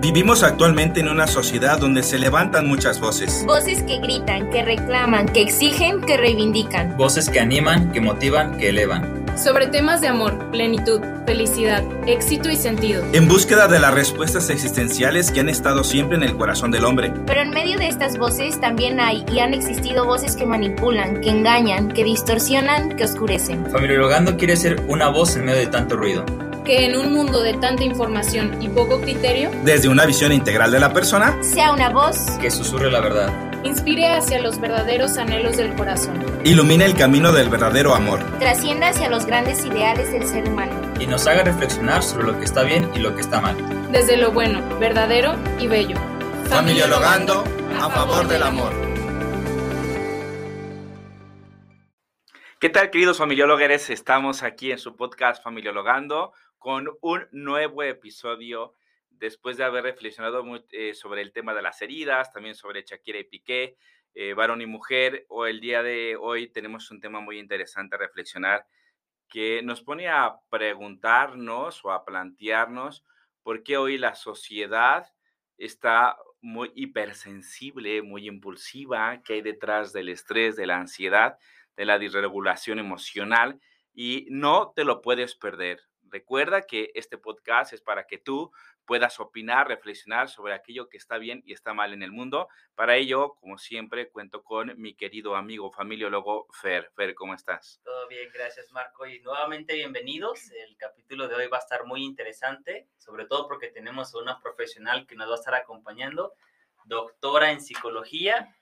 Vivimos actualmente en una sociedad donde se levantan muchas voces. Voces que gritan, que reclaman, que exigen, que reivindican. Voces que animan, que motivan, que elevan. Sobre temas de amor, plenitud, felicidad, éxito y sentido. En búsqueda de las respuestas existenciales que han estado siempre en el corazón del hombre. Pero en medio de estas voces también hay y han existido voces que manipulan, que engañan, que distorsionan, que oscurecen. Familiologando quiere ser una voz en medio de tanto ruido que en un mundo de tanta información y poco criterio, desde una visión integral de la persona, sea una voz que susurre la verdad, inspire hacia los verdaderos anhelos del corazón, ilumine el camino del verdadero amor, trascienda hacia los grandes ideales del ser humano y nos haga reflexionar sobre lo que está bien y lo que está mal, desde lo bueno, verdadero y bello. Familiologando a favor del amor. ¿Qué tal, queridos familiólogos? Estamos aquí en su podcast Familiologando, con un nuevo episodio después de haber reflexionado eh, sobre el tema de las heridas, también sobre Shakira y Piqué, eh, varón y mujer. O el día de hoy tenemos un tema muy interesante a reflexionar que nos pone a preguntarnos o a plantearnos por qué hoy la sociedad está muy hipersensible, muy impulsiva, qué hay detrás del estrés, de la ansiedad, de la disregulación emocional y no te lo puedes perder. Recuerda que este podcast es para que tú puedas opinar, reflexionar sobre aquello que está bien y está mal en el mundo. Para ello, como siempre, cuento con mi querido amigo familiólogo Fer. Fer, ¿cómo estás? Todo bien, gracias Marco. Y nuevamente bienvenidos. El capítulo de hoy va a estar muy interesante, sobre todo porque tenemos a una profesional que nos va a estar acompañando, doctora en psicología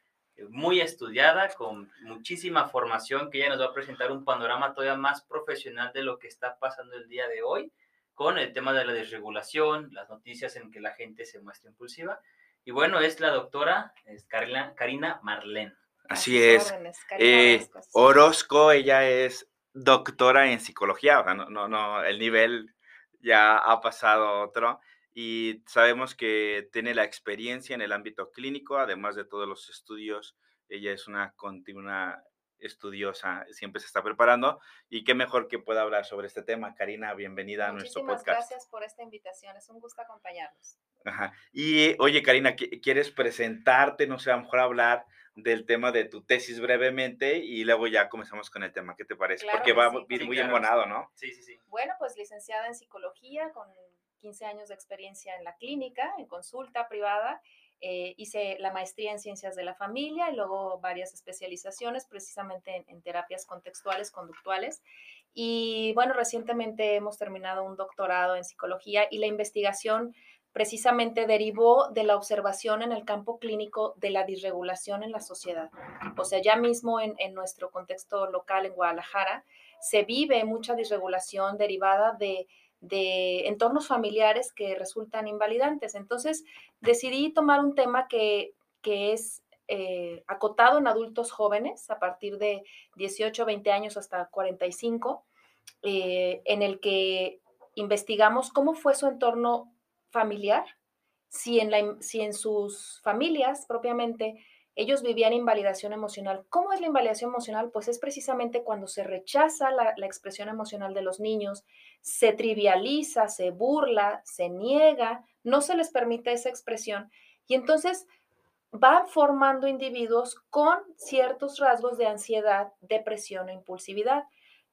muy estudiada, con muchísima formación, que ella nos va a presentar un panorama todavía más profesional de lo que está pasando el día de hoy, con el tema de la desregulación, las noticias en que la gente se muestra impulsiva. Y bueno, es la doctora es Karina, Karina Marlén. Así es. Eh, Orozco, ella es doctora en psicología, no, no, no, el nivel ya ha pasado otro y sabemos que tiene la experiencia en el ámbito clínico, además de todos los estudios. Ella es una continua estudiosa, siempre se está preparando y qué mejor que pueda hablar sobre este tema. Karina, bienvenida a nuestro podcast. gracias por esta invitación, es un gusto acompañarnos. Ajá. Y oye, Karina, ¿quieres presentarte, no sé, a lo mejor hablar del tema de tu tesis brevemente y luego ya comenzamos con el tema, ¿qué te parece? Porque va a ir muy embonado, ¿no? Sí, sí, sí. Bueno, pues licenciada en psicología con 15 años de experiencia en la clínica, en consulta privada. Eh, hice la maestría en ciencias de la familia y luego varias especializaciones precisamente en, terapias contextuales, conductuales. Y bueno, recientemente hemos terminado un doctorado en psicología y la investigación precisamente derivó de la observación en el campo clínico de la disregulación en la sociedad. O sea, ya mismo en, en nuestro contexto local en Guadalajara se vive mucha disregulación derivada de de entornos familiares que resultan invalidantes. Entonces, decidí tomar un tema que, es eh, acotado en adultos jóvenes a partir de 18, 20 años hasta 45, eh, en el que investigamos cómo fue su entorno familiar, si en, la, si en sus familias propiamente ellos vivían invalidación emocional. ¿Cómo es la invalidación emocional? Pues es precisamente cuando se rechaza la, expresión emocional de los niños, se trivializa, se burla, se niega, no se les permite esa expresión y entonces van formando individuos con ciertos rasgos de ansiedad, depresión e impulsividad.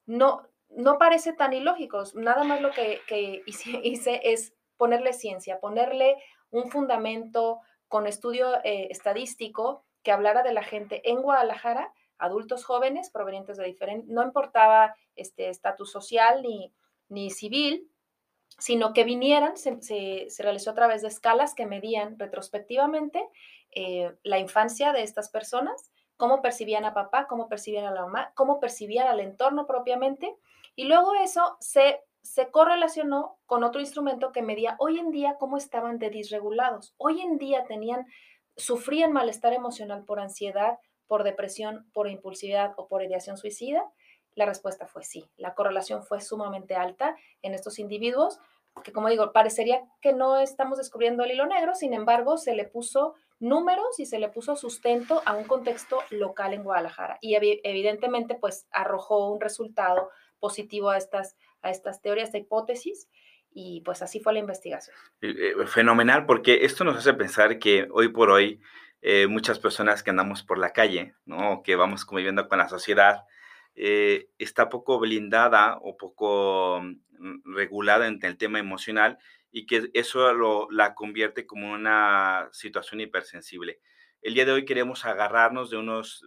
No, no parece tan ilógico, nada más lo que, hice, es ponerle ciencia, ponerle un fundamento con estudio eh, estadístico que hablara de la gente en Guadalajara, adultos jóvenes provenientes de diferentes, no importaba este estatus social ni, ni civil, sino que vinieran, se, realizó a través de escalas que medían retrospectivamente eh, la infancia de estas personas, cómo percibían a papá, cómo percibían a la mamá, cómo percibían al entorno propiamente, y luego eso se, se correlacionó con otro instrumento que medía hoy en día cómo estaban de disregulados. Hoy en día tenían sufrían malestar emocional por ansiedad, por depresión, por impulsividad o por ideación suicida? La respuesta fue sí. La correlación fue sumamente alta en estos individuos, que como digo, parecería que no estamos descubriendo el hilo negro, sin embargo, se le puso números y se le puso sustento a un contexto local en Guadalajara. Y evidentemente, pues arrojó un resultado positivo a estas, a estas teorías, de hipótesis. Y pues así fue la investigación. Eh, eh, fenomenal, porque esto nos hace pensar que hoy por hoy eh, muchas personas que andamos por la calle, ¿no? que vamos conviviendo con la sociedad, está poco blindada o poco mm, regulada en el tema emocional y que eso lo, la convierte como una situación hipersensible. El día de hoy queremos agarrarnos de unos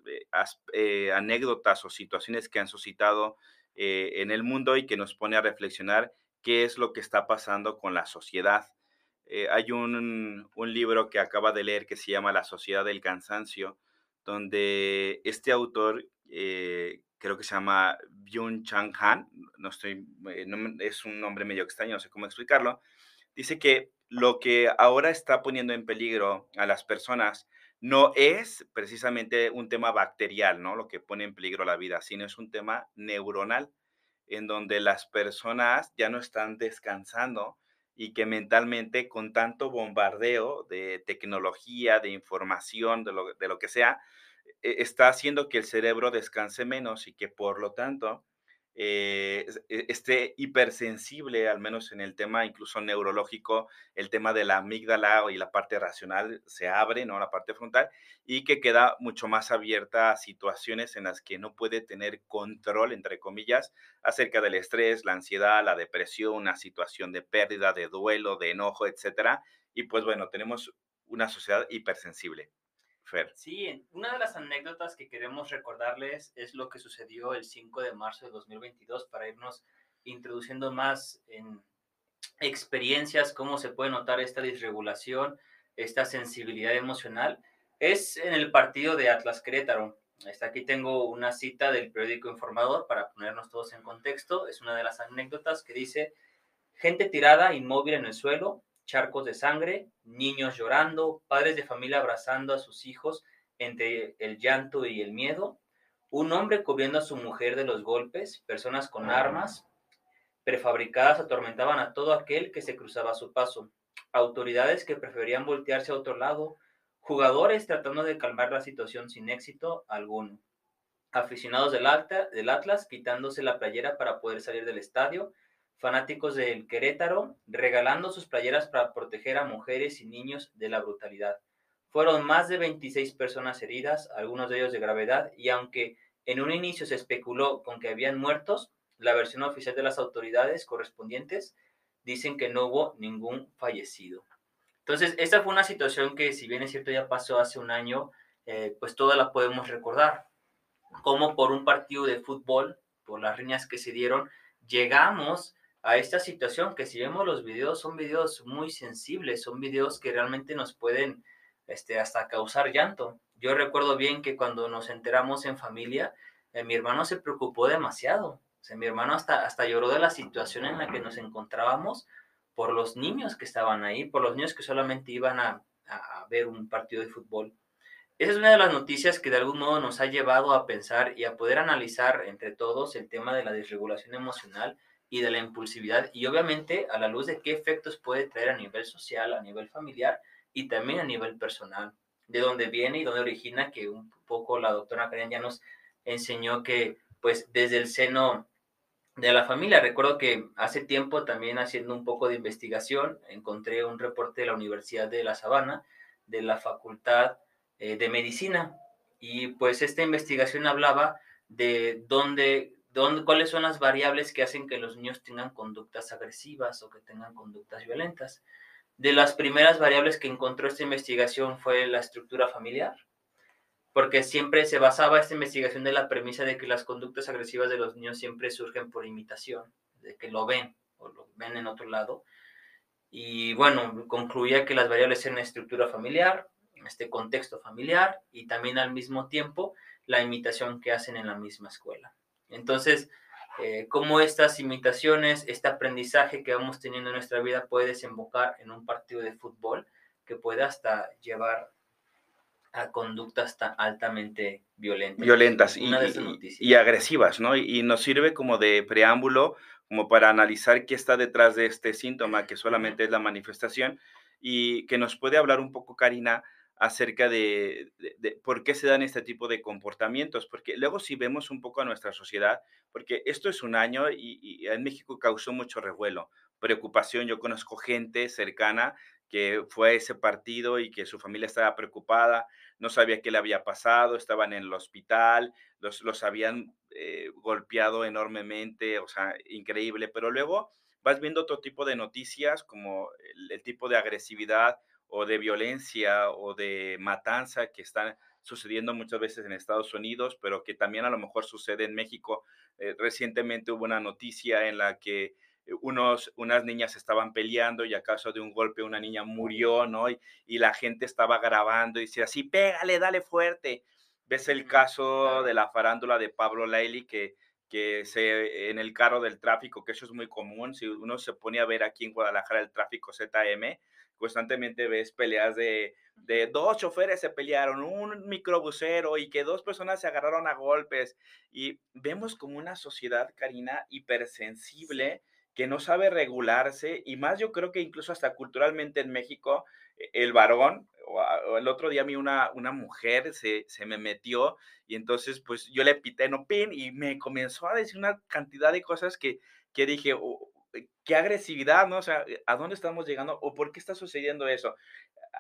anécdotas o situaciones que han suscitado en el mundo y que nos pone a reflexionar qué es lo que está pasando con la sociedad. Eh, hay un, libro que acaba de leer que se llama La Sociedad del Cansancio, donde este autor, eh, creo que se llama Byung Chang Han, no estoy, eh, es un nombre medio extraño, no sé cómo explicarlo, dice que lo que ahora está poniendo en peligro a las personas no es precisamente un tema bacterial, ¿no? Lo que pone en peligro la vida, sino es un tema neuronal en donde las personas ya no están descansando y que mentalmente con tanto bombardeo de tecnología, de información, de lo, de lo que sea, e, está haciendo que el cerebro descanse menos y que por lo tanto eh, e, esté hipersensible, al menos en el tema incluso neurológico, el tema de la amígdala y la parte racional se abre, ¿no? La parte frontal, y que queda mucho más abierta a situaciones en las que no puede tener control, entre comillas, acerca del estrés, la ansiedad, la depresión, una situación de pérdida, de duelo, de enojo, etcétera. Y pues bueno, tenemos una sociedad hipersensible. Sí, una de las anécdotas que queremos recordarles es lo que sucedió el 5 de marzo de 2022 para irnos introduciendo más en experiencias, cómo se puede notar esta disregulación, esta sensibilidad emocional. Es en el partido de Atlas Querétaro. Hasta aquí tengo una cita del periódico Informador para ponernos todos en contexto. Es una de las anécdotas que dice, gente tirada, inmóvil en el suelo, charcos de sangre, niños llorando, padres de familia abrazando a sus hijos entre el llanto y el miedo, un hombre cubriendo a su mujer de los golpes, personas con armas prefabricadas atormentaban a todo aquel que se cruzaba a su paso, autoridades que preferían voltearse a otro lado, jugadores tratando de calmar la situación sin éxito alguno, aficionados del, del Atlas quitándose la playera para poder salir del estadio, fanáticos del Querétaro regalando sus playeras para proteger a mujeres y niños de la brutalidad. Fueron más de 26 personas heridas, algunos de ellos de gravedad, y aunque en un inicio se especuló con que habían muertos, la versión oficial de las autoridades correspondientes dicen que no hubo ningún fallecido. Entonces, esta fue una situación que, si bien es cierto, ya pasó hace un año, eh, pues toda la podemos recordar. Como por un partido de fútbol, por las riñas que se dieron, llegamos a esta situación que si vemos los videos son videos muy sensibles, son videos que realmente nos pueden este, hasta causar llanto. Yo recuerdo bien que cuando nos enteramos en familia, eh, mi hermano se preocupó demasiado. O sea, mi hermano hasta, hasta lloró de la situación en la que nos encontrábamos por los niños que estaban ahí, por los niños que solamente iban a, a ver un partido de fútbol. Esa es una de las noticias que de algún modo nos ha llevado a pensar y a poder analizar entre todos el tema de la desregulación emocional y de la impulsividad y obviamente a la luz de qué efectos puede traer a nivel social, a nivel familiar y también a nivel personal, de dónde viene y dónde origina, que un poco la doctora Karen ya nos enseñó que pues desde el seno de la familia, recuerdo que hace tiempo también haciendo un poco de investigación, encontré un reporte de la Universidad de La Sabana, de la Facultad eh, de Medicina, y pues esta investigación hablaba de dónde cuáles son las variables que hacen que los niños tengan conductas agresivas o que tengan conductas violentas. De las primeras variables que encontró esta investigación fue la estructura familiar, porque siempre se basaba esta investigación de la premisa de que las conductas agresivas de los niños siempre surgen por imitación, de que lo ven o lo ven en otro lado. Y bueno, concluía que las variables eran estructura familiar, este contexto familiar y también al mismo tiempo la imitación que hacen en la misma escuela. Entonces, eh, cómo estas imitaciones, este aprendizaje que vamos teniendo en nuestra vida puede desembocar en un partido de fútbol que puede hasta llevar a conductas tan altamente violentas. Violentas y, y, agresivas, ¿no? Y, nos sirve como de preámbulo, como para analizar qué está detrás de este síntoma, que solamente es la manifestación, y que nos puede hablar un poco, Karina, acerca de, por qué se dan este tipo de comportamientos, porque luego si vemos un poco a nuestra sociedad, porque esto es un año y, en México causó mucho revuelo, preocupación. Yo conozco gente cercana que fue a ese partido y que su familia estaba preocupada, no sabía qué le había pasado, estaban en el hospital, los, los habían eh, golpeado enormemente, o sea, increíble, pero luego vas viendo otro tipo de noticias como el, tipo de agresividad o de violencia o de matanza que están sucediendo muchas veces en Estados Unidos, pero que también a lo mejor sucede en México. Eh, recientemente hubo una noticia en la que eh, unos, unas niñas estaban peleando y a causa de un golpe una niña murió, ¿no? Y, y la gente estaba grabando y decía así, pégale, dale fuerte. Ves el caso de la farándula de Pablo Laili que, que se, en el carro del tráfico, que eso es muy común, si uno se pone a ver aquí en Guadalajara el tráfico ZM, constantemente ves peleas de, de dos choferes se pelearon, un microbusero y que dos personas se agarraron a golpes. Y vemos como una sociedad, Karina, hipersensible que no sabe regularse y más yo creo que incluso hasta culturalmente en México, e, el varón, o, el otro día a mí una, una mujer se, se, me metió y entonces pues yo le pité no pin y me comenzó a decir una cantidad de cosas que, que dije, oh, qué agresividad, ¿no? O sea, ¿a dónde estamos llegando o por qué está sucediendo eso?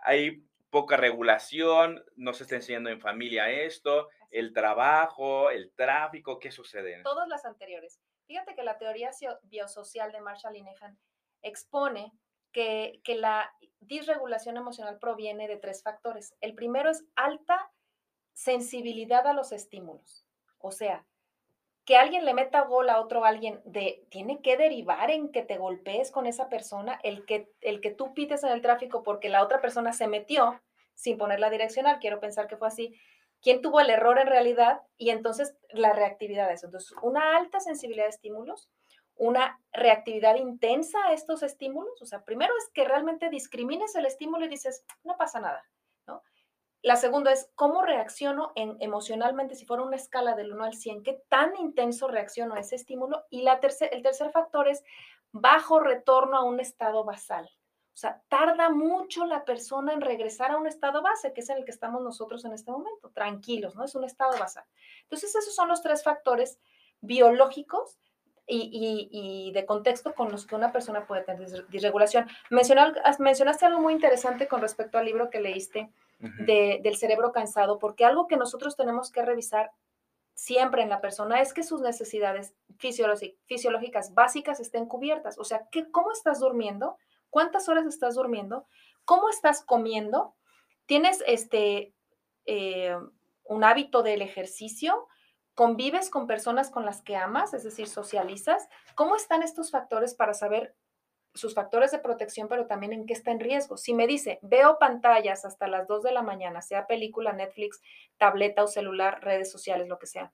Hay poca regulación, no se está enseñando en familia esto, el trabajo, el tráfico, ¿qué sucede? Todas las anteriores. Fíjate que la teoría biosocial de Marshall Linehan expone que, que la disregulación emocional proviene de tres factores. El primero es alta sensibilidad a los estímulos. O sea, que alguien le meta gol a otro alguien de tiene que derivar en que te golpees con esa persona, el que el que tú pites en el tráfico porque la otra persona se metió sin poner la direccional, quiero pensar que fue así, quién tuvo el error en realidad y entonces la reactividad de eso. Entonces, una alta sensibilidad de estímulos, una reactividad intensa a estos estímulos. O sea, primero es que realmente discrimines el estímulo y dices, no pasa nada. La segunda es cómo reacciono en, emocionalmente, si fuera una escala del 1 al 100, qué tan intenso reacciono a ese estímulo. Y la tercer, el tercer factor es bajo retorno a un estado basal. O sea, tarda mucho la persona en regresar a un estado base, que es en el que estamos nosotros en este momento, tranquilos, ¿no? Es un estado basal. Entonces, esos son los tres factores biológicos y, de contexto con los que una persona puede tener disregulación. mencionaste algo muy interesante con respecto al libro que leíste del cerebro cansado, porque algo que nosotros tenemos que revisar siempre en la persona es que sus necesidades fisiológicas básicas estén cubiertas. O sea, ¿qué, ¿cómo estás durmiendo? cuántas horas estás durmiendo, cómo estás comiendo, tienes este, eh, un hábito del ejercicio, convives con personas con las que amas, es decir, socializas, ¿cómo están estos factores para saber sus factores de protección, pero también en qué está en riesgo? Si me dice, veo pantallas hasta las 2 de la mañana, sea película, Netflix, tableta o celular, redes sociales, lo que sea,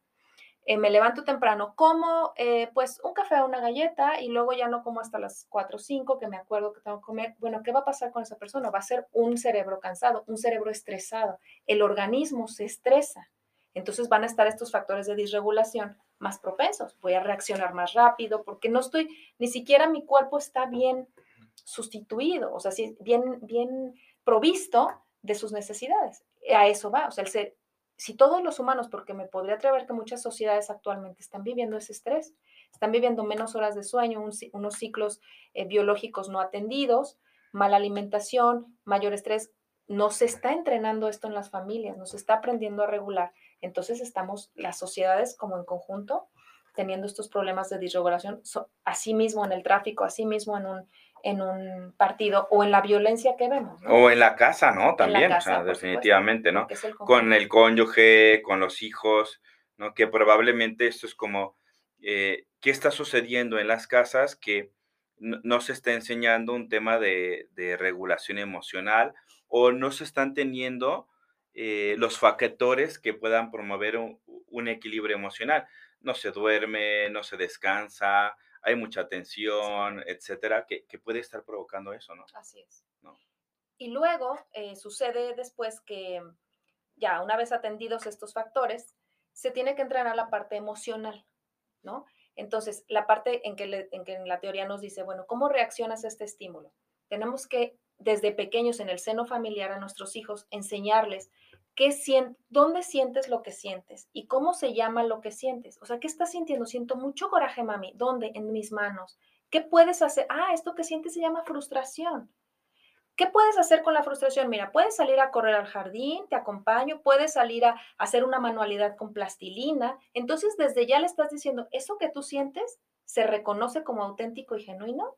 eh, me levanto temprano, como eh, pues un café o una galleta y luego ya no como hasta las 4 o 5 que me acuerdo que tengo que comer. Bueno, ¿qué va a pasar con esa persona? Va a ser un cerebro cansado, un cerebro estresado. El organismo se estresa. Entonces van a estar estos factores de disregulación más propensos. Voy a reaccionar más rápido porque no estoy, ni siquiera mi cuerpo está bien sustituido, o sea, bien, bien provisto de sus necesidades. A eso va, o sea, el, ser, si todos los humanos, porque me podría atrever que muchas sociedades actualmente están viviendo ese estrés, están viviendo menos horas de sueño, unos ciclos eh, biológicos no atendidos, mala alimentación, mayor estrés, no se está entrenando esto en las familias, no se está aprendiendo a regular. Entonces estamos, las sociedades como en conjunto, teniendo estos problemas de disregulación, así mismo en el tráfico, así mismo en un, en un partido o en la violencia que vemos. O en la casa, ¿no? También, o sea, definitivamente, ¿no? con el cónyuge, con los hijos, ¿no? Que probablemente esto es como, eh, ¿qué está sucediendo en las casas que no, se está enseñando un tema de, regulación emocional o no se están teniendo eh, los factores que puedan promover un equilibrio emocional? No se duerme, no se descansa, hay mucha tensión, etcétera, que, puede estar provocando eso, ¿no? Así es. Y luego eh, sucede después que ya una vez atendidos estos factores, se tiene que entrenar la parte emocional, ¿no? Entonces, la parte en que, en que la teoría nos dice, bueno, ¿cómo reaccionas a este estímulo? Tenemos que, desde pequeños en el seno familiar a nuestros hijos, enseñarles ¿Qué ¿Dónde sientes lo que sientes? ¿Y cómo se llama lo que sientes? O sea, ¿qué estás sintiendo? Siento mucho coraje, mami. ¿Dónde? En mis manos, ¿Qué puedes hacer? Ah, esto que sientes se llama frustración. ¿Qué puedes hacer con la frustración? Mira, puedes salir a correr al jardín, te acompaño, puedes salir a hacer una manualidad con plastilina. Entonces, desde ya le estás diciendo, eso que tú sientes se reconoce como auténtico y genuino,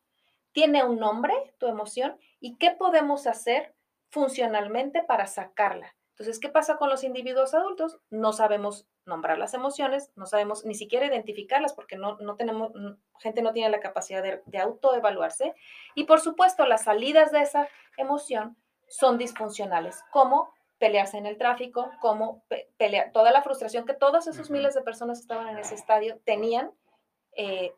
tiene un nombre, tu emoción, y qué podemos hacer funcionalmente para sacarla. Entonces, ¿qué pasa con los individuos adultos? No sabemos nombrar las emociones, no sabemos ni siquiera identificarlas porque no, no tenemos, gente no tiene la capacidad de, de autoevaluarse. Y por supuesto, las salidas de esa emoción son disfuncionales, como pelearse en el tráfico, como pelear, toda la frustración que todos esos miles de personas que estaban en ese estadio tenían, eh,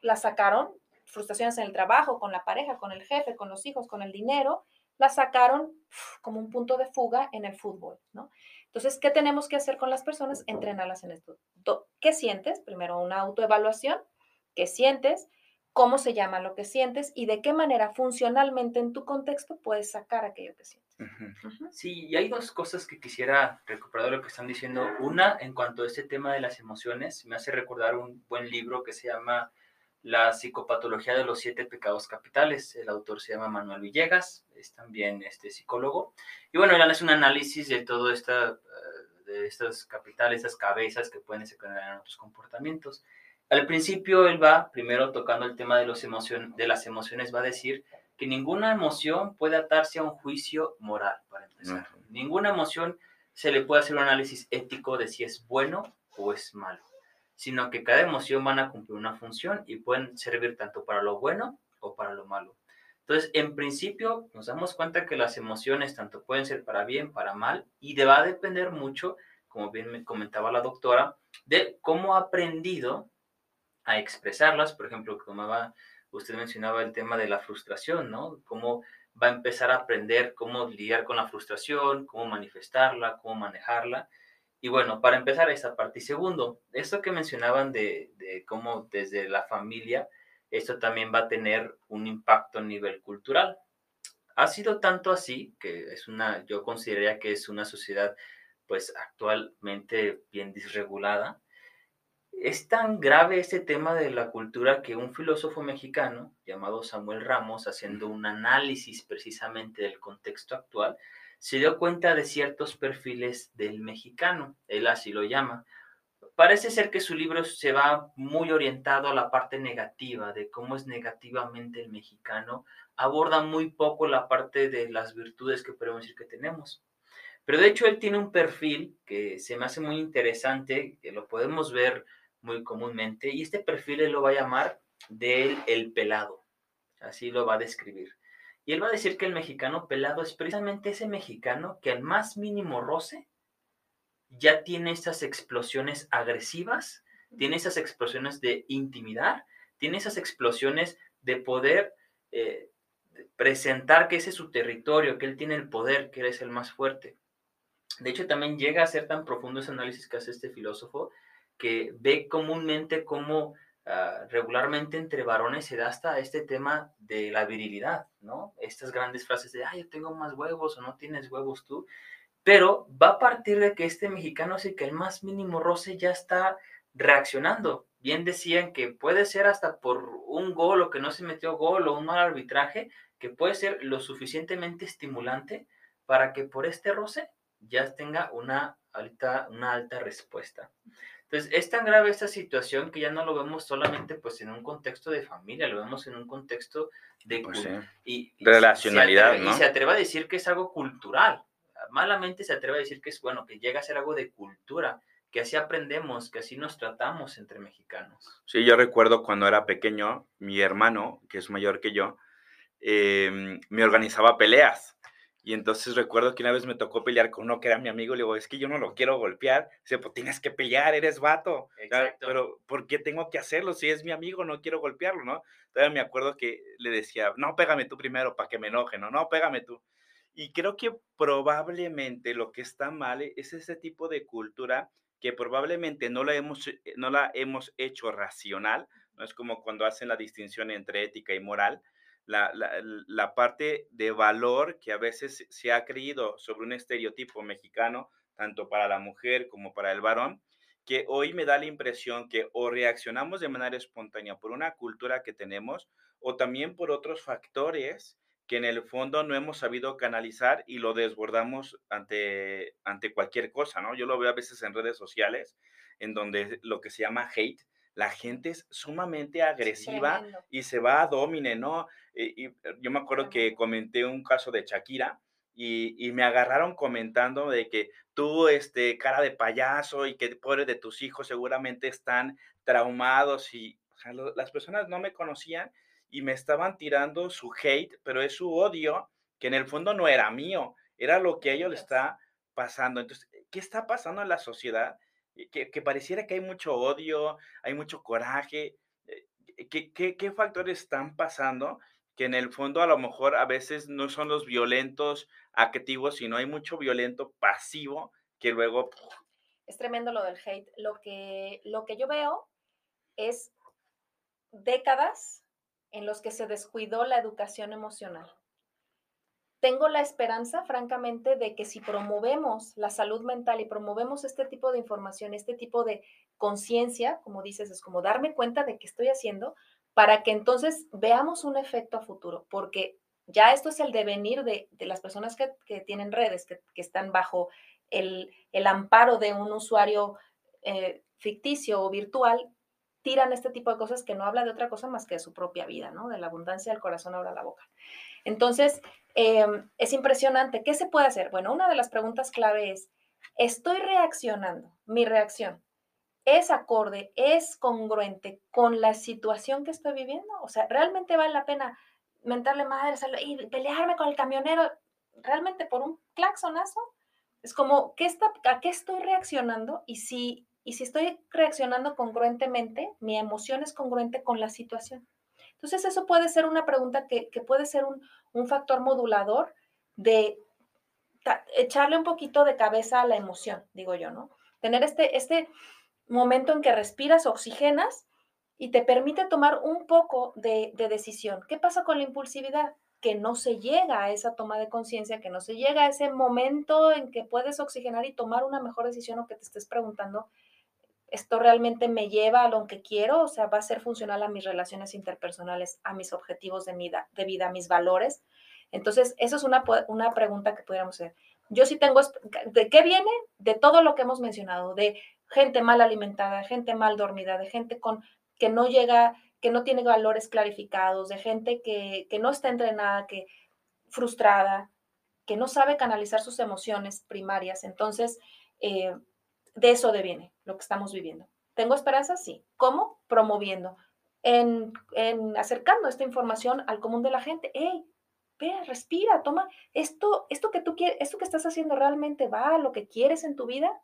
la sacaron, frustraciones en el trabajo, con la pareja, con el jefe, con los hijos, con el dinero, la sacaron como un punto de fuga en el fútbol, ¿no? Entonces, ¿qué tenemos que hacer con las personas? Entrenarlas en esto. ¿Qué sientes? Primero, una autoevaluación. ¿Qué sientes? ¿Cómo se llama lo que sientes? Y de qué manera funcionalmente en tu contexto puedes sacar aquello que sientes. Sí, y hay dos cosas que quisiera recuperar de lo que están diciendo. Una, en cuanto a este tema de las emociones, me hace recordar un buen libro que se llama la psicopatología de los siete pecados capitales. El autor se llama Manuel Villegas, es también este psicólogo. Y bueno, él hace un análisis de todo esta, eh, de estas capitales, estas cabezas que pueden desencadenar otros comportamientos. Al principio él va, primero tocando el tema de, los emocion de las emociones, va a decir que ninguna emoción puede atarse a un juicio moral, para empezar. Ninguna emoción se le puede hacer un análisis ético de si es bueno o es malo sino que cada emoción van a cumplir una función y pueden servir tanto para lo bueno o para lo malo. Entonces, en principio, nos damos cuenta que las emociones tanto pueden ser para bien, para mal, y va a depender mucho, como bien me comentaba la doctora, de cómo ha aprendido a expresarlas. Por ejemplo, como usted mencionaba el tema de la frustración, ¿no? Cómo va a empezar a aprender cómo lidiar con la frustración, cómo manifestarla, cómo manejarla. Y bueno, para empezar esa parte. Y segundo, esto que mencionaban de, de, cómo desde la familia, esto también va a tener un impacto a nivel cultural. Ha sido tanto así que es una, yo consideraría que es una sociedad pues actualmente bien disregulada. Es tan grave este tema de la cultura que un filósofo mexicano llamado Samuel Ramos, haciendo un análisis precisamente del contexto actual, se dio cuenta de ciertos perfiles del mexicano, él así lo llama. Parece ser que su libro se va muy orientado a la parte negativa, de cómo es negativamente el mexicano, aborda muy poco la parte de las virtudes que podemos decir que tenemos. Pero de hecho él tiene un perfil que se me hace muy interesante, que lo podemos ver muy comúnmente, y este perfil él lo va a llamar del el pelado, así lo va a describir. Y él va a decir que el mexicano pelado es precisamente ese mexicano que al más mínimo roce ya tiene esas explosiones agresivas, tiene esas explosiones de intimidar, tiene esas explosiones de poder eh, presentar que ese es su territorio, que él tiene el poder, que él es el más fuerte. De hecho, también llega a ser tan profundo ese análisis que hace este filósofo, que ve comúnmente cómo Ah, regularmente entre varones se da hasta este tema de la virilidad, ¿no? Estas grandes frases de, ay, yo tengo más huevos o no tienes huevos tú, pero va a partir de que este mexicano sí que el más mínimo roce ya está reaccionando. Bien decían que puede ser hasta por un gol o que no se metió gol o un mal arbitraje, que puede ser lo suficientemente estimulante para que por este roce ya tenga una alta, una alta respuesta. Entonces, es tan grave esta situación que ya no lo vemos solamente pues en un contexto de familia, lo vemos en un contexto de Pues y, Relacionalidad, se atreve, ¿no? Y se atreve a decir que es algo cultural. Malamente se atreve a decir que es bueno, que llega a ser algo de cultura, que así aprendemos, que así nos tratamos entre mexicanos. Sí, yo recuerdo cuando era pequeño, mi hermano, que es mayor que yo, em, me organizaba peleas. Y entonces recuerdo que una vez me tocó pelear con uno que era mi amigo. Le digo, es que yo no lo quiero golpear. Dice, pues tienes que pelear, eres vato. Exacto. Pero, ¿por qué tengo que hacerlo? Si es mi amigo, no quiero golpearlo, ¿no? Todavía me acuerdo que le decía, no, pégame tú primero para que me enoje, ¿no? No, pégame tú. Y creo que probablemente lo que está mal es ese tipo de cultura que probablemente no la hemos, eh, no la hemos hecho racional, no es como cuando hacen la distinción entre ética y moral, la, la, la, parte de valor que a veces se ha creído sobre un estereotipo mexicano, tanto para la mujer como para el varón, que hoy me da la impresión que o reaccionamos de manera espontánea por una cultura que tenemos o también por otros factores que en el fondo no hemos sabido canalizar y lo desbordamos ante, ante cualquier cosa, ¿no? Yo lo veo a veces en redes sociales, en donde lo que se llama hate, la gente es sumamente agresiva y se va a domine, ¿no? Y, yo me acuerdo que comenté un caso de Shakira y, y, me agarraron comentando de que tú, este, cara de payaso y que pobre de tus hijos seguramente están traumados y o sea, las personas no me conocían y me estaban tirando su hate, pero es su odio que en el fondo no era mío, era lo que a ellos les está pasando. Entonces, ¿qué está pasando en la sociedad? Que, pareciera que hay mucho odio, hay mucho coraje. Eh, ¿Qué, qué, qué factores están pasando que en el fondo a lo mejor a veces no son los violentos activos, sino hay mucho violento pasivo que luego... Es tremendo lo del hate. Lo que, lo que yo veo es décadas en los que se descuidó la educación emocional. Tengo la esperanza, francamente, de que si promovemos la salud mental y promovemos este tipo de información, este tipo de conciencia, como dices, es como darme cuenta de qué estoy haciendo, para que entonces veamos un efecto a futuro, porque ya esto es el devenir de, las personas que, tienen redes, que, están bajo el, amparo de un usuario eh, ficticio o virtual, tiran este tipo de cosas que no habla de otra cosa más que de su propia vida, ¿no? De la abundancia del corazón habla la boca. Entonces, em, es impresionante. ¿Qué se puede hacer? Bueno, una de las preguntas clave es, ¿estoy reaccionando? Mi reacción es acorde, es congruente con la situación que estoy viviendo. O sea, ¿realmente vale la pena mentarle madre y pelearme con el camionero realmente por un claxonazo? Es como, ¿qué está, ¿a qué estoy reaccionando? Y si, y si estoy reaccionando congruentemente, mi emoción es congruente con la situación. Entonces, eso puede ser una pregunta que, puede ser un, un factor modulador de echarle un poquito de cabeza a la emoción, digo yo, ¿no? Tener este, este, momento en que respiras, oxigenas y te permite tomar un poco de, decisión. ¿Qué pasa con la impulsividad? Que no se llega a esa toma de conciencia, que no se llega a ese momento en que puedes oxigenar y tomar una mejor decisión o que te estés preguntando, ¿esto realmente me lleva a lo que quiero? O sea, ¿va a ser funcional a mis relaciones interpersonales, a mis objetivos de vida, de vida a mis valores? Entonces, eso es una, una pregunta que pudiéramos hacer. Yo sí tengo, ¿de qué viene? De todo lo que hemos mencionado, de gente mal alimentada, gente mal dormida, de gente con que no llega, que no tiene valores clarificados, de gente que, no está entrenada, que frustrada, que no sabe canalizar sus emociones primarias. Entonces, eh, de eso deviene lo que estamos viviendo. ¿Tengo esperanza? Sí. ¿Cómo? Promoviendo, en, acercando esta información al común de la gente. ¡Ey! Ve, respira, toma. Esto, esto que tú quieres, esto que estás haciendo realmente va a lo que quieres en tu vida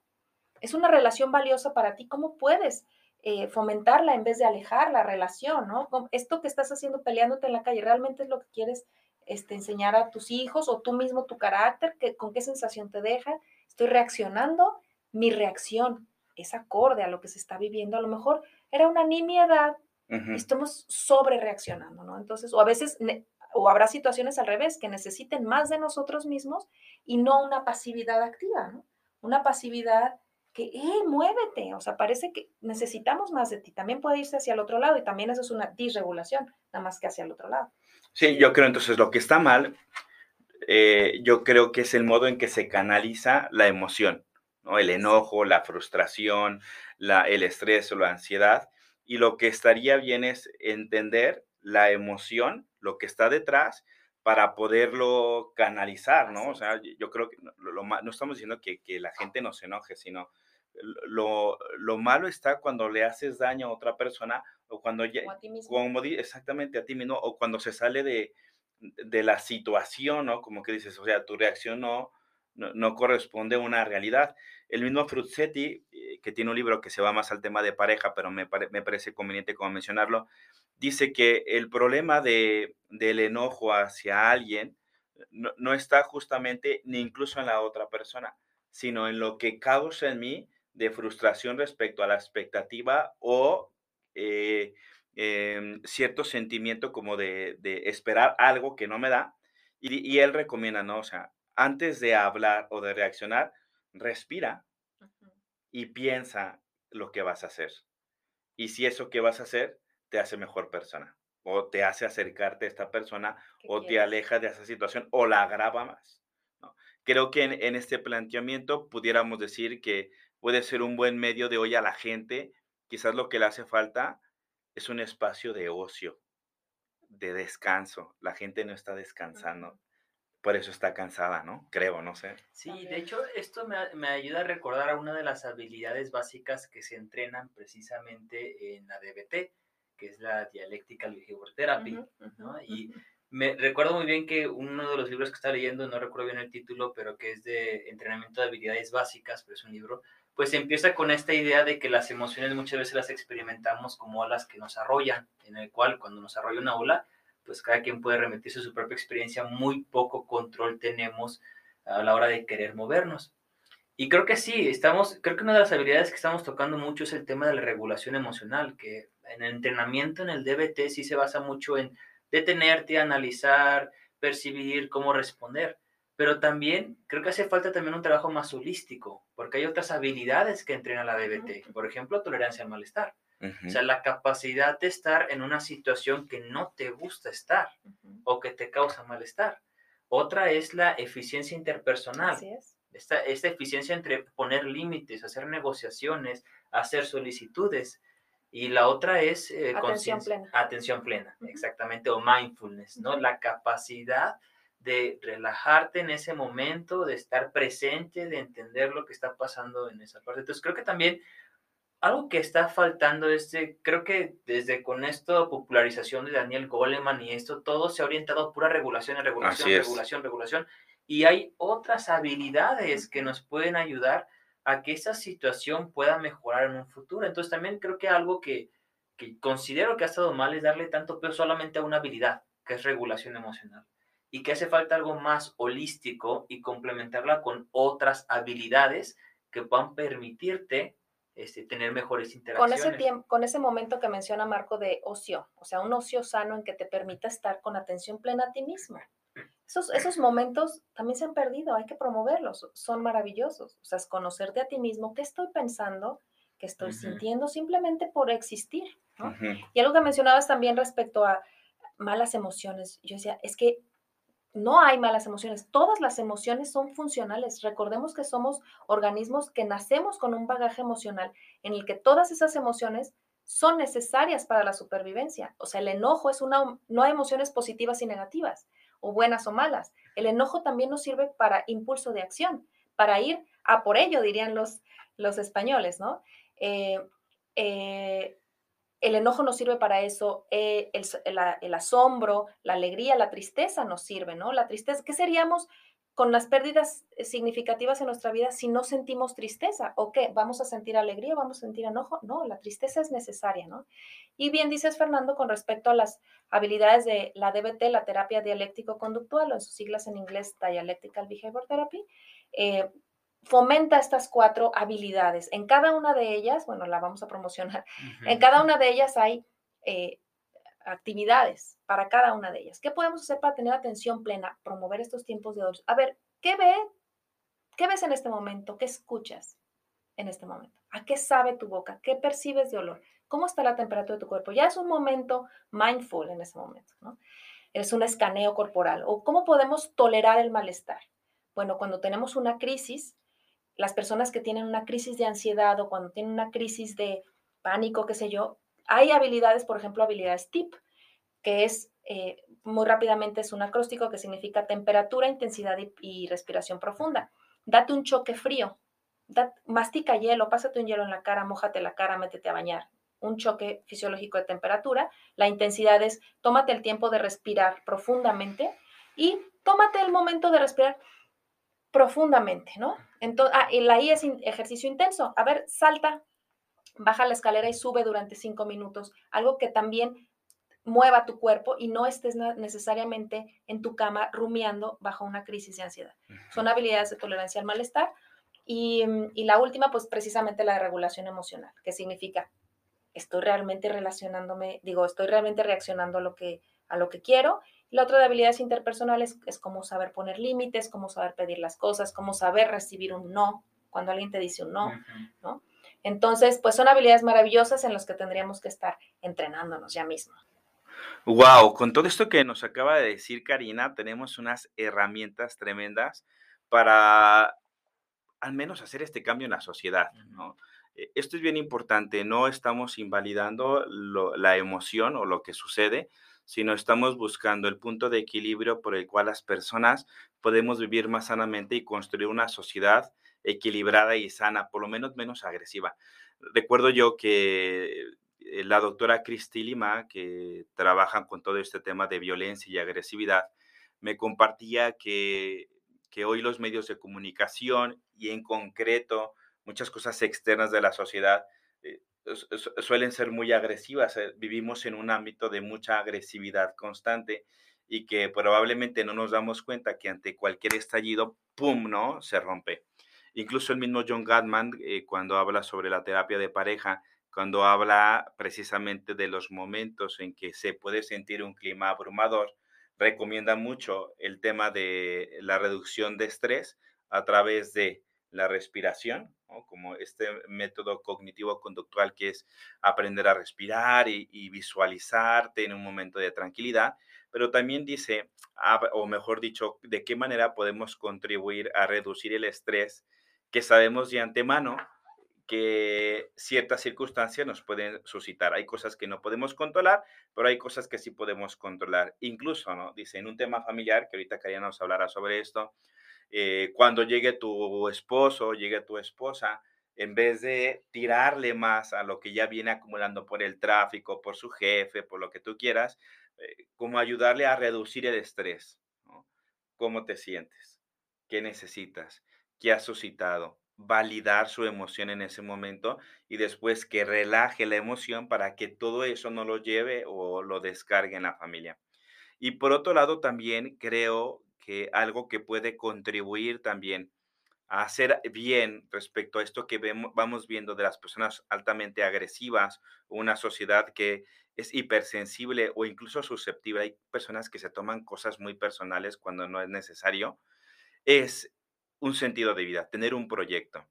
es una relación valiosa para ti, ¿cómo puedes eh, fomentarla en vez de alejar la relación, ¿no? Esto que estás haciendo peleándote en la calle, ¿realmente es lo que quieres este, enseñar a tus hijos o tú mismo tu carácter? ¿Con qué sensación te deja? ¿Estoy reaccionando? Mi reacción es acorde a lo que se está viviendo. A lo mejor era una nimiedad y estamos sobre reaccionando, ¿no? Entonces, o a veces, o habrá situaciones al revés que necesiten más de nosotros mismos y no una pasividad activa, ¿no? Una pasividad que, ¡eh, muévete! O sea, parece que necesitamos más de ti. También puede irse hacia el otro lado y también eso es una disregulación, nada más que hacia el otro lado. Sí, yo creo entonces lo que está mal, eh, yo creo que es el modo en que se canaliza la emoción, ¿no? El enojo, la frustración, la, el estrés o la ansiedad. Y lo que estaría bien es entender la emoción, lo que está detrás, para poderlo canalizar, ¿no? O sea, yo creo que lo, no estamos diciendo que, que, la gente no se enoje, sino lo, lo, malo está cuando le haces daño a otra persona o cuando ya, a ti mismo. Como, exactamente a ti mismo, o cuando se sale de, de, la situación, ¿no? Como que dices, o sea, tu reacción no, no, corresponde a una realidad. El mismo Fruzzetti, eh, que tiene un libro que se va más al tema de pareja, pero me, me parece conveniente como mencionarlo, dice que el problema de, del enojo hacia alguien no, no está justamente ni incluso en la otra persona, sino en lo que causa en mí de frustración respecto a la expectativa o eh, em, cierto sentimiento como de, esperar algo que no me da. Y, él recomienda, ¿no? O sea, antes de hablar o de reaccionar, respira y piensa lo que vas a hacer. Y si eso que vas a hacer te hace mejor persona, o te hace acercarte a esta persona, o te aleja de esa situación, o la agrava más. Creo que en, este planteamiento pudiéramos decir que puede ser un buen medio de hoy a la gente, quizás lo que le hace falta es un espacio de ocio, de descanso. La gente no está descansando. Por eso está cansada, ¿no? Creo, no sé. Sí, de hecho, esto me, ayuda a recordar a una de las habilidades básicas que se entrenan precisamente en la DBT, que es la Dialectical Behavior Therapy, ¿no? Y me recuerdo muy bien que uno de los libros que estaba leyendo, no recuerdo bien el título, pero que es de entrenamiento de habilidades básicas, pero es un libro, pues empieza con esta idea de que las emociones muchas veces las experimentamos como olas que nos arrollan, en el cual cuando nos arrolla una ola, pues cada quien puede remitirse a su propia experiencia, muy poco control tenemos a la hora de querer movernos. Y creo que sí, estamos, creo que una de las habilidades que estamos tocando mucho es el tema de la regulación emocional, que en el entrenamiento en el DBT sí se basa mucho en detenerte, analizar, percibir, cómo responder. Pero también creo que hace falta también un trabajo más holístico, porque hay otras habilidades que entrena la DBT. Por ejemplo, tolerancia al malestar. O sea, la capacidad de estar en una situación que no te gusta estar o que te causa malestar. Otra es la eficiencia interpersonal. Así es. Esta, esta eficiencia entre poner límites, hacer negociaciones, hacer solicitudes. Y la otra es eh, atención plena. Atención plena, exactamente, o mindfulness, ¿no? La capacidad de relajarte en ese momento, de estar presente, de entender lo que está pasando en esa parte. Entonces, creo que también algo que está faltando es, creo que desde con esto, popularización de Daniel Goleman y esto, todo se ha orientado a pura regulación, regulación, regulación, regulación. Y hay otras habilidades que nos pueden ayudar a que esa situación pueda mejorar en un futuro. Entonces también creo que algo que, que considero que ha estado mal es darle tanto peso solamente a una habilidad, que es regulación emocional. Y que hace falta algo más holístico y complementarla con otras habilidades que puedan permitirte este, tener mejores interacciones. Con ese, tiempo, con ese momento que menciona Marco de ocio, o sea, un ocio sano en que te permita estar con atención plena a ti mismo. Esos, esos momentos también se han perdido, hay que promoverlos, son maravillosos. O sea, es conocerte a ti mismo, qué estoy pensando, qué estoy sintiendo, simplemente por existir. Y algo que mencionabas también respecto a malas emociones, yo decía, es que no hay malas emociones, todas las emociones son funcionales. Recordemos que somos organismos que nacemos con un bagaje emocional en el que todas esas emociones son necesarias para la supervivencia. O sea, el enojo es una, no hay emociones positivas y negativas o buenas o malas. El enojo también nos sirve para impulso de acción, para ir a por ello, dirían los, los españoles, ¿no? Eh, eh, el enojo nos sirve para eso, eh, el, asombro, la alegría, la tristeza nos sirve, ¿no? La tristeza, ¿qué seríamos con las pérdidas significativas en nuestra vida si no sentimos tristeza? ¿O qué? ¿Vamos a sentir alegría? ¿Vamos a sentir enojo? No, la tristeza es necesaria, ¿no? Y bien dices, Fernando, con respecto a las habilidades de la DBT, la terapia dialéctico-conductual, o en sus siglas en inglés, Dialectical Behavior Therapy, eh, fomenta estas cuatro habilidades. En cada una de ellas, bueno, la vamos a promocionar, en cada una de ellas hay eh, actividades para cada una de ellas. ¿Qué podemos hacer para tener atención plena? Promover estos tiempos de ocio. A ver, ¿qué ve? ¿Qué ves en este momento? ¿Qué escuchas en este momento? ¿A qué sabe tu boca? ¿Qué percibes de olor? ¿Cómo está la temperatura de tu cuerpo? Ya es un momento mindful en ese momento, ¿no? Es un escaneo corporal. ¿O cómo podemos tolerar el malestar? Bueno, cuando tenemos una crisis, las personas que tienen una crisis de ansiedad o cuando tienen una crisis de pánico, qué sé yo, hay habilidades, por ejemplo, habilidades TIP, que es eh, muy rápidamente es un acróstico que significa temperatura, intensidad y, respiración profunda. Date un choque frío, mastica hielo, pásate un hielo en la cara, mojate la cara, métete a bañar. Un choque fisiológico de temperatura. La intensidad es tómate el tiempo de respirar profundamente y tómate el momento de respirar profundamente, ¿no? Entonces, ah, y la I es ejercicio intenso. A ver, salta, baja la escalera y sube durante cinco minutos. Algo que también mueva tu cuerpo y no estés necesariamente en tu cama rumiando bajo una crisis de ansiedad. Son habilidades de tolerancia al malestar. Y, mm, y, la última, pues precisamente la de regulación emocional, que significa, estoy realmente relacionándome, digo, estoy realmente reaccionando a lo que, a lo que quiero la otra de habilidades interpersonales es cómo saber poner límites, cómo saber pedir las cosas, cómo saber recibir un no cuando alguien te dice un no, ¿no? Entonces, pues son habilidades maravillosas en las que tendríamos que estar entrenándonos ya mismo. Wow, con todo esto que nos acaba de decir Karina, tenemos unas herramientas tremendas para al menos hacer este cambio en la sociedad, ¿no? Eh, esto es bien importante, no estamos invalidando la emoción o lo que sucede, sino estamos buscando el punto de equilibrio por el cual las personas podemos vivir más sanamente y construir una sociedad equilibrada y sana, por lo menos menos agresiva. Recuerdo yo que eh, la doctora Cristi Lima, que trabaja con todo este tema de violencia y agresividad, me compartía que, que hoy los medios de comunicación y en concreto muchas cosas externas de la sociedad suelen ser muy agresivas. Eh, vivimos en un ámbito de mucha agresividad constante y que probablemente no nos damos cuenta que ante cualquier estallido, ¡pum!, ¿no? Se rompe. Incluso el mismo John Gatman, cuando habla sobre la terapia de pareja, cuando habla precisamente de los momentos en que se puede sentir un clima abrumador, recomienda mucho el tema de la reducción de estrés a través de la respiración, como este método cognitivo-conductual que es aprender a respirar y, visualizarte en un momento de tranquilidad, pero también dice, o mejor dicho, de qué manera podemos contribuir a reducir el estrés que sabemos de antemano que ciertas circunstancias nos pueden suscitar. Hay cosas que no podemos controlar, pero hay cosas que sí podemos controlar. Incluso, ¿no? Dice, en un tema familiar, que ahorita Karina nos hablará sobre esto, eh, cuando llegue tu esposo, llegue tu esposa, en vez de tirarle más a lo que ya viene acumulando por el tráfico, por su jefe, por lo que tú quieras, eh, como ayudarle a reducir el estrés. ¿Cómo te sientes? ¿Qué necesitas? ¿Qué has suscitado? validar su emoción en ese momento y después que relaje la emoción para que todo eso no lo lleve o lo descargue en la familia. Y por otro lado, también creo algo que puede contribuir también a hacer bien respecto a esto que vemos, vamos viendo de las personas altamente agresivas, una sociedad que es hipersensible o incluso susceptible, hay personas que se toman cosas muy personales cuando no es necesario, es un sentido de vida, tener un proyecto.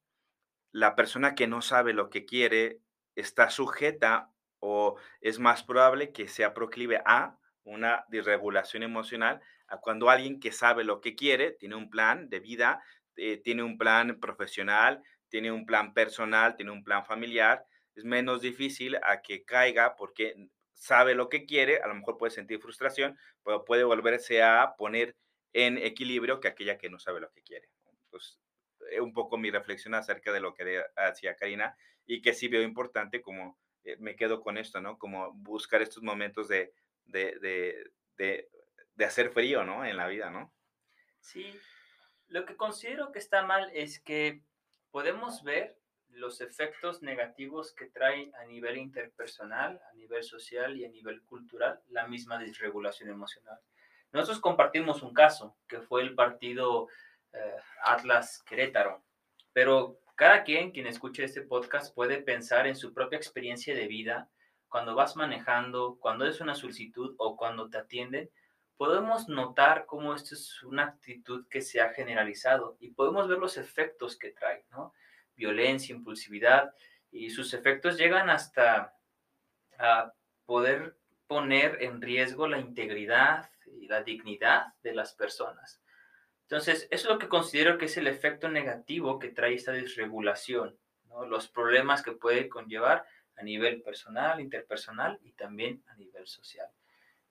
La persona que no sabe lo que quiere está sujeta o es más probable que sea proclive a una disregulación emocional a cuando alguien que sabe lo que quiere, tiene un plan de vida, eh, tiene un plan profesional, tiene un plan personal, tiene un plan familiar, es menos difícil a que caiga porque sabe lo que quiere, a lo mejor puede sentir frustración, pero puede volverse a poner en equilibrio que aquella que no sabe lo que quiere pues, eh, un poco mi reflexión acerca de lo que hacía Karina y que sí veo importante como eh, me quedo con esto, ¿no? Como buscar estos momentos de, de, de, de, hacer frío, ¿no? En la vida, ¿no? Sí, lo que considero que está mal es que podemos ver los efectos negativos que trae a nivel interpersonal, a nivel social y a nivel cultural la misma desregulación emocional. Nosotros compartimos un caso, que fue el partido eh, Atlas Querétaro. Pero cada quien, quien escuche este podcast, puede pensar en su propia experiencia de vida cuando vas manejando, cuando es una solicitud o cuando te atienden. Podemos notar cómo esto es una actitud que se ha generalizado y podemos ver los efectos que trae, ¿no? Violencia, impulsividad y sus efectos llegan hasta a poder poner en riesgo la integridad y la dignidad de las personas. Entonces, eso es lo que considero que es el efecto negativo que trae esta desregulación, los problemas que puede conllevar a nivel personal, interpersonal y también a nivel social.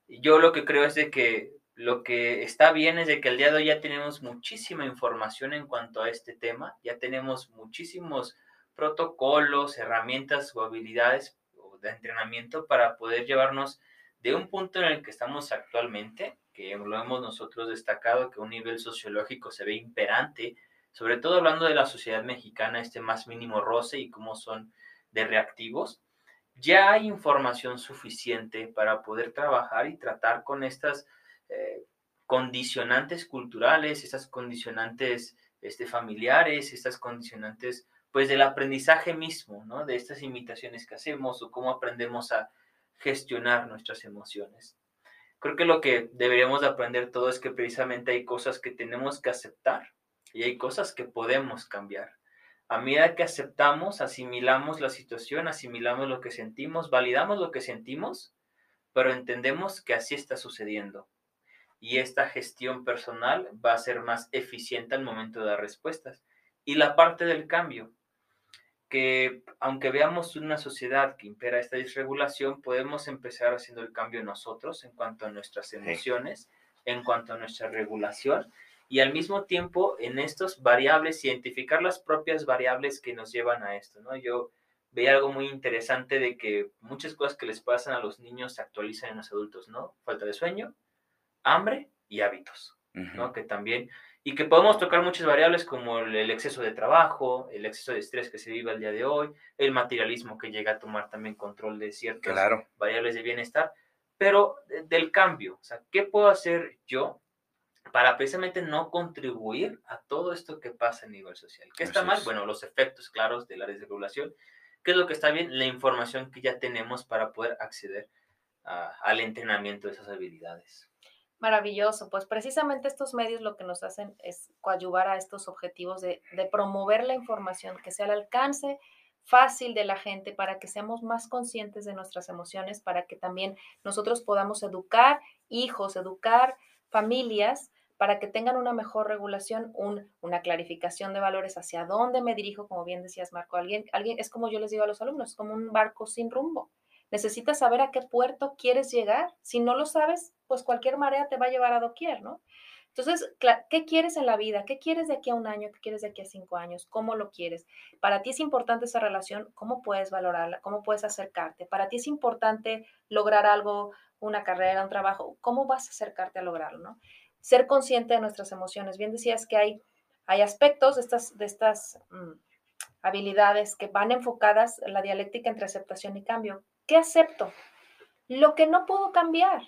Y yo lo que creo es de que lo que está bien es de que el día de hoy ya tenemos muchísima información en cuanto a este tema, ya tenemos muchísimos protocolos, herramientas o habilidades de entrenamiento para poder llevarnos de un punto en el que estamos actualmente que lo hemos nosotros destacado, que un nivel sociológico se ve imperante, sobre todo hablando de la sociedad mexicana, este más mínimo roce y cómo son de reactivos, ya hay información suficiente para poder trabajar y tratar con estas eh, condicionantes culturales, estas condicionantes este, familiares, estas condicionantes pues del aprendizaje mismo, ¿no? De estas imitaciones que hacemos o cómo aprendemos a gestionar nuestras emociones creo que lo que deberíamos de aprender todo es que precisamente hay cosas que tenemos que aceptar y hay cosas que podemos cambiar. A medida que aceptamos, asimilamos la situación, asimilamos lo que sentimos, validamos lo que sentimos, pero entendemos que así está sucediendo. Y esta gestión personal va a ser más eficiente al momento de dar respuestas. Y la parte del cambio, que aunque veamos una sociedad que impera esta disregulación, podemos empezar haciendo el cambio nosotros en cuanto a nuestras emociones, en cuanto a nuestra regulación y al mismo tiempo en estos variables, identificar las propias variables que nos llevan a esto, ¿no? Yo veía algo muy interesante de que muchas cosas que les pasan a los niños se actualizan en los adultos, ¿no? Falta de sueño, hambre y hábitos, ¿no? Que también, y que podemos tocar muchas variables como el, exceso de trabajo, el exceso de estrés que se vive el día de hoy, el materialismo que llega a tomar también control de ciertas variables de bienestar, pero del cambio, o sea, ¿qué puedo hacer yo para precisamente no contribuir a todo esto que pasa a nivel social. ¿Qué está mal? Bueno, los efectos claros de la desregulación. ¿Qué es lo que está bien? La información que ya tenemos para poder acceder al entrenamiento de esas habilidades. Maravilloso, pues precisamente estos medios lo que nos hacen es coadyuvar a estos objetivos de, de promover la información que sea al alcance fácil de la gente para que seamos más conscientes de nuestras emociones, para que también nosotros podamos educar hijos, educar familias para que tengan una mejor regulación, una clarificación de valores hacia dónde me dirijo, como bien decías, Marco. Alguien, alguien es como yo les digo a los alumnos, es como un barco sin rumbo. Necesitas saber a qué puerto quieres llegar. Si no lo sabes, pues cualquier marea te va a llevar a doquier, ¿no? Entonces, ¿qué quieres en la vida? ¿Qué quieres de aquí a un año? ¿Qué quieres de aquí a cinco años? ¿Cómo lo quieres? Para ti es importante esa relación, ¿cómo puedes valorarla? ¿Cómo puedes acercarte? Para ti es importante lograr algo, una carrera, un trabajo, ¿cómo vas a acercarte a lograrlo? ¿no? Ser consciente de nuestras emociones. Bien decías que hay, hay aspectos de estas, de estas mm, habilidades que van enfocadas en la dialéctica entre aceptación y cambio. ¿Qué acepto? Lo que no puedo cambiar.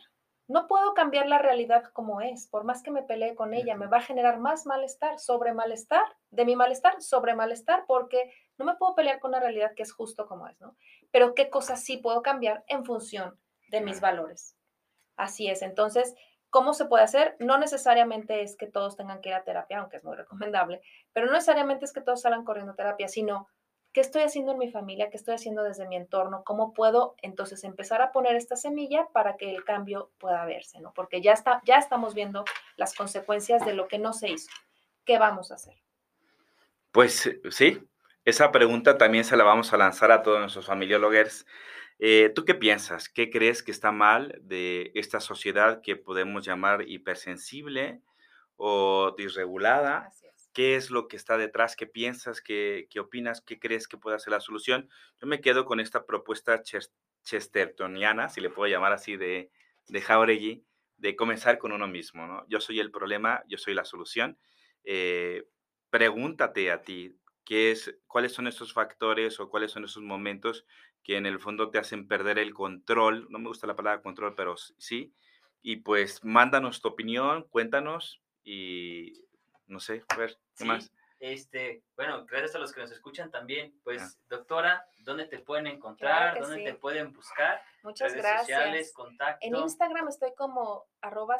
No puedo cambiar la realidad como es. Por más que me pelee con ella, me va a generar más malestar, sobre malestar, de mi malestar, sobre malestar, porque no me puedo pelear con una realidad que es justo como es, ¿no? Pero qué cosas sí puedo cambiar en función de mis valores. Así es. Entonces, ¿Cómo se puede hacer? No necesariamente es que todos tengan que ir a terapia, aunque es muy recomendable, pero no necesariamente es que todos salgan corriendo a terapia, sino qué estoy haciendo en mi familia, qué estoy haciendo desde mi entorno, cómo puedo entonces empezar a poner esta semilla para que el cambio pueda verse, ¿no? Porque ya, está, ya estamos viendo las consecuencias de lo que no se hizo. ¿Qué vamos a hacer? Pues sí, esa pregunta también se la vamos a lanzar a todos nuestros familiólogos eh, ¿Tú qué piensas? ¿Qué crees que está mal de esta sociedad que podemos llamar hipersensible o disregulada? ¿Qué es lo que está detrás? ¿Qué piensas? ¿Qué, qué opinas? ¿Qué crees que pueda ser la solución? Yo me quedo con esta propuesta chestertoniana, si le puedo llamar así, de, de Jauregui, de comenzar con uno mismo. ¿no? Yo soy el problema, yo soy la solución. Eh, pregúntate a ti, ¿qué es, cuáles son esos factores o cuáles son esos momentos que en el fondo te hacen perder el control. No me gusta la palabra control, pero sí. Y pues mándanos tu opinión, cuéntanos y no sé, a ver, ¿qué más? Este, bueno, gracias a los que nos escuchan también. Pues, ah. doctora, ¿dónde te pueden encontrar? ¿Dónde te pueden buscar? Muchas gracias. En Instagram estoy como arroba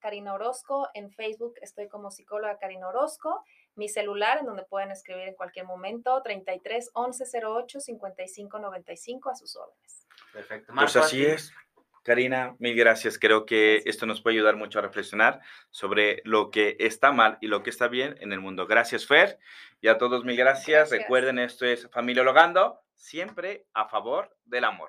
Karina Orozco. En Facebook estoy como psicóloga Karina Orozco mi celular, en donde pueden escribir en cualquier momento, 33 11 08 55 95 a sus órdenes. Perfecto. pues así es. Karina, mil gracias. Creo que esto nos puede ayudar mucho a reflexionar sobre lo que está mal y lo que está bien en el mundo. Gracias, Fer. Y a todos, mil gracias. gracias. Recuerden, esto es Familia Logando, siempre a favor del amor.